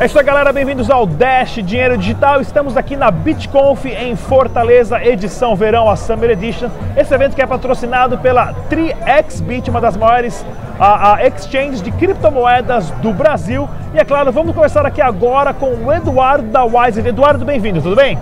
É isso aí, galera. Bem-vindos ao Dash Dinheiro Digital. Estamos aqui na BitConf em Fortaleza, edição verão, a Summer Edition. Esse evento que é patrocinado pela 3xBit, uma das maiores a, a exchanges de criptomoedas do Brasil. E é claro, vamos conversar aqui agora com o Eduardo da Wise. Eduardo, bem-vindo, tudo bem?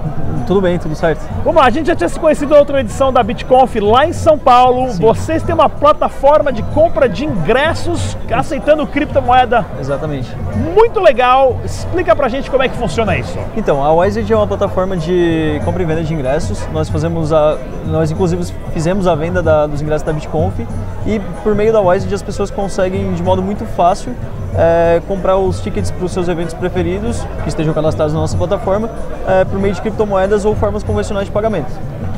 Tudo bem, tudo certo. Vamos lá, a gente já tinha se conhecido na outra edição da BitConf lá em São Paulo. Sim. Vocês têm uma plataforma de compra de ingressos aceitando criptomoeda. Exatamente. Muito legal. Explica pra gente como é que funciona isso. Então, a Wised é uma plataforma de compra e venda de ingressos. Nós fazemos a nós inclusive fizemos a venda da, dos ingressos da BitConf e por meio da Wised as pessoas conseguem de modo muito fácil é, comprar os tickets para os seus eventos preferidos que estejam cadastrados na nossa plataforma é, por meio de criptomoedas ou formas convencionais de pagamento.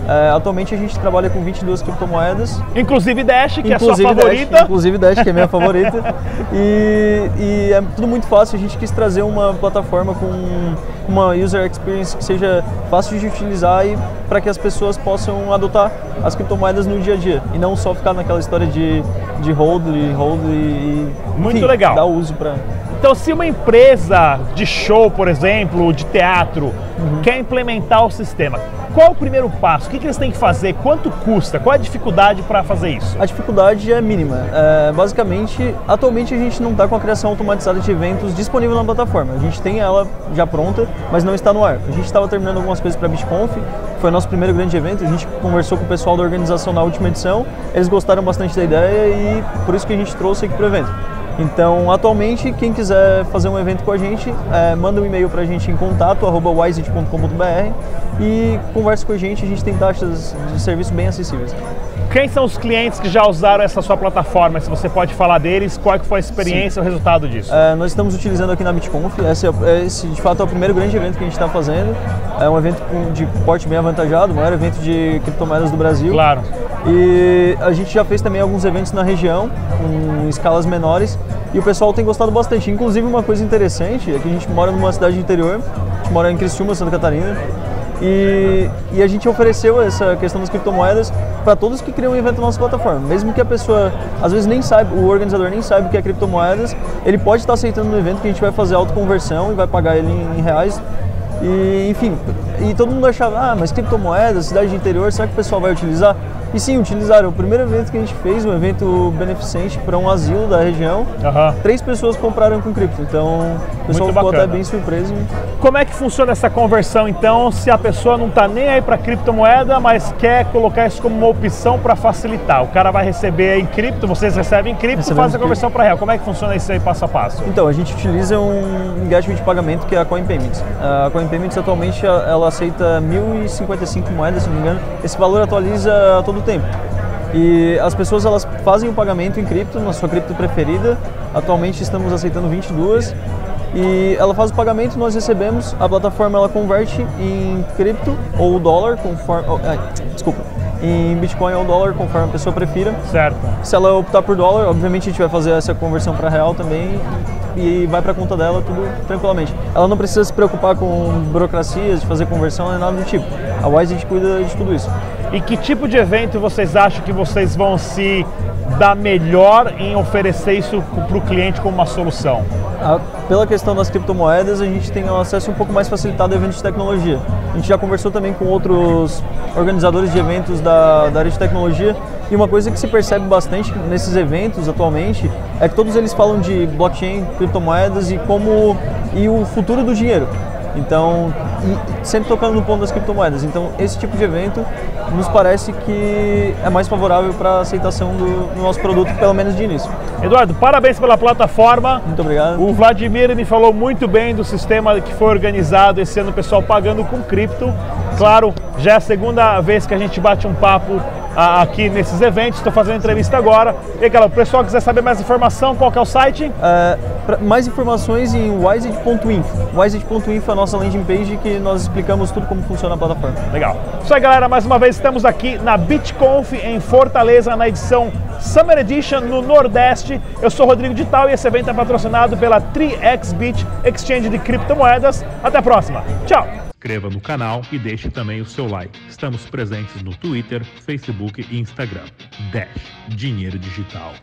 É, atualmente a gente trabalha com 22 criptomoedas. Inclusive Dash, que inclusive é a sua favorita. Dash, inclusive Dash, que é a minha favorita. E, e, é tudo muito fácil. A gente quis trazer uma plataforma com uma user experience que seja fácil de utilizar e para que as pessoas possam adotar as criptomoedas no dia a dia. E não só ficar naquela história de, de hold, hold e, e muito enfim, legal. dar uso para então, se uma empresa de show, por exemplo, de teatro, uhum. quer implementar o sistema, qual o primeiro passo? O que, que eles têm que fazer? Quanto custa? Qual a dificuldade para fazer isso? A dificuldade é mínima. É, basicamente, atualmente a gente não está com a criação automatizada de eventos disponível na plataforma. A gente tem ela já pronta, mas não está no ar. A gente estava terminando algumas coisas para a BitConf, foi o nosso primeiro grande evento. A gente conversou com o pessoal da organização na última edição, eles gostaram bastante da ideia e por isso que a gente trouxe aqui para o evento. Então, atualmente, quem quiser fazer um evento com a gente, é, manda um e-mail para a gente em contato, arroba e converse com a gente, a gente tem taxas de serviço bem acessíveis. Quem são os clientes que já usaram essa sua plataforma? Se você pode falar deles, qual foi a experiência, Sim. o resultado disso? É, nós estamos utilizando aqui na BitConf, esse, é, esse, de fato é o primeiro grande evento que a gente está fazendo. É um evento de porte bem avantajado, o maior evento de criptomoedas do Brasil. Claro. E a gente já fez também alguns eventos na região, em escalas menores, e o pessoal tem gostado bastante. Inclusive, uma coisa interessante é que a gente mora numa cidade interior, a gente mora em Criciúma, Santa Catarina, e, e, a gente ofereceu essa questão das criptomoedas para todos que criam um evento na nossa plataforma. Mesmo que a pessoa, às vezes, nem saiba, o organizador nem saiba o que é criptomoedas, ele pode estar aceitando no evento que a gente vai fazer autoconversão e vai pagar ele em, em reais. E, enfim, e todo mundo achava, ah, mas criptomoedas, cidade de interior, será que o pessoal vai utilizar? E sim, utilizaram. O primeiro evento que a gente fez, um evento beneficente para um asilo da região, uhum. três pessoas compraram com cripto. Então, o pessoal ficou até bem surpreso. Como é que funciona essa conversão, então, se a pessoa não está nem aí para criptomoeda, mas quer colocar isso como uma opção para facilitar? O cara vai receber em cripto, vocês recebem em cripto, e faz a conversão para real. Como é que funciona isso aí passo a passo? Então, a gente utiliza um engagement de pagamento que é a Coin Payments. A Coin Payments atualmente ela aceita 1.055 moedas, se não me engano. Esse valor atualiza todo todo o tempo. E as pessoas elas fazem o pagamento em cripto, na sua cripto preferida. Atualmente estamos aceitando 22 e ela faz o pagamento, nós recebemos, a plataforma ela converte em cripto ou dólar, conforme, oh, desculpa, em Bitcoin ou dólar, conforme a pessoa prefira. Certo. Se ela optar por dólar, obviamente a gente vai fazer essa conversão para real também e vai para a conta dela tudo tranquilamente. Ela não precisa se preocupar com burocracias de fazer conversão nem nada do tipo. A Wise a gente cuida de tudo isso. E que tipo de evento vocês acham que vocês vão se dar melhor em oferecer isso para o cliente como uma solução? Ah, pela questão das criptomoedas, a gente tem um acesso um pouco mais facilitado a eventos de tecnologia. A gente já conversou também com outros organizadores de eventos da, da área de tecnologia e uma coisa que se percebe bastante nesses eventos atualmente é que todos eles falam de blockchain, criptomoedas e como e o futuro do dinheiro. Então, sempre tocando no ponto das criptomoedas. Então, esse tipo de evento nos parece que é mais favorável para a aceitação do, do, nosso produto, pelo menos de início. Eduardo, parabéns pela plataforma. Muito obrigado. O Vladimir me falou muito bem do sistema que foi organizado esse ano, o pessoal pagando com cripto. Claro, já é a segunda vez que a gente bate um papo aqui nesses eventos. Estou fazendo entrevista agora. E aí, galera, o pessoal quiser saber mais informação, qual é o site? Uh, mais informações em wiseit.info. Wiseit.info é a nossa landing page que nós explicamos tudo como funciona a plataforma. Legal. Isso aí, galera. Mais uma vez estamos aqui na BitConf em Fortaleza, na edição Summer Edition no Nordeste. Eu sou Rodrigo Dital e esse evento é patrocinado pela 3xBit Exchange de criptomoedas. Até a próxima. Tchau inscreva no canal e deixe também o seu like. Estamos presentes no Twitter, Facebook e Instagram. Dash Dinheiro Digital.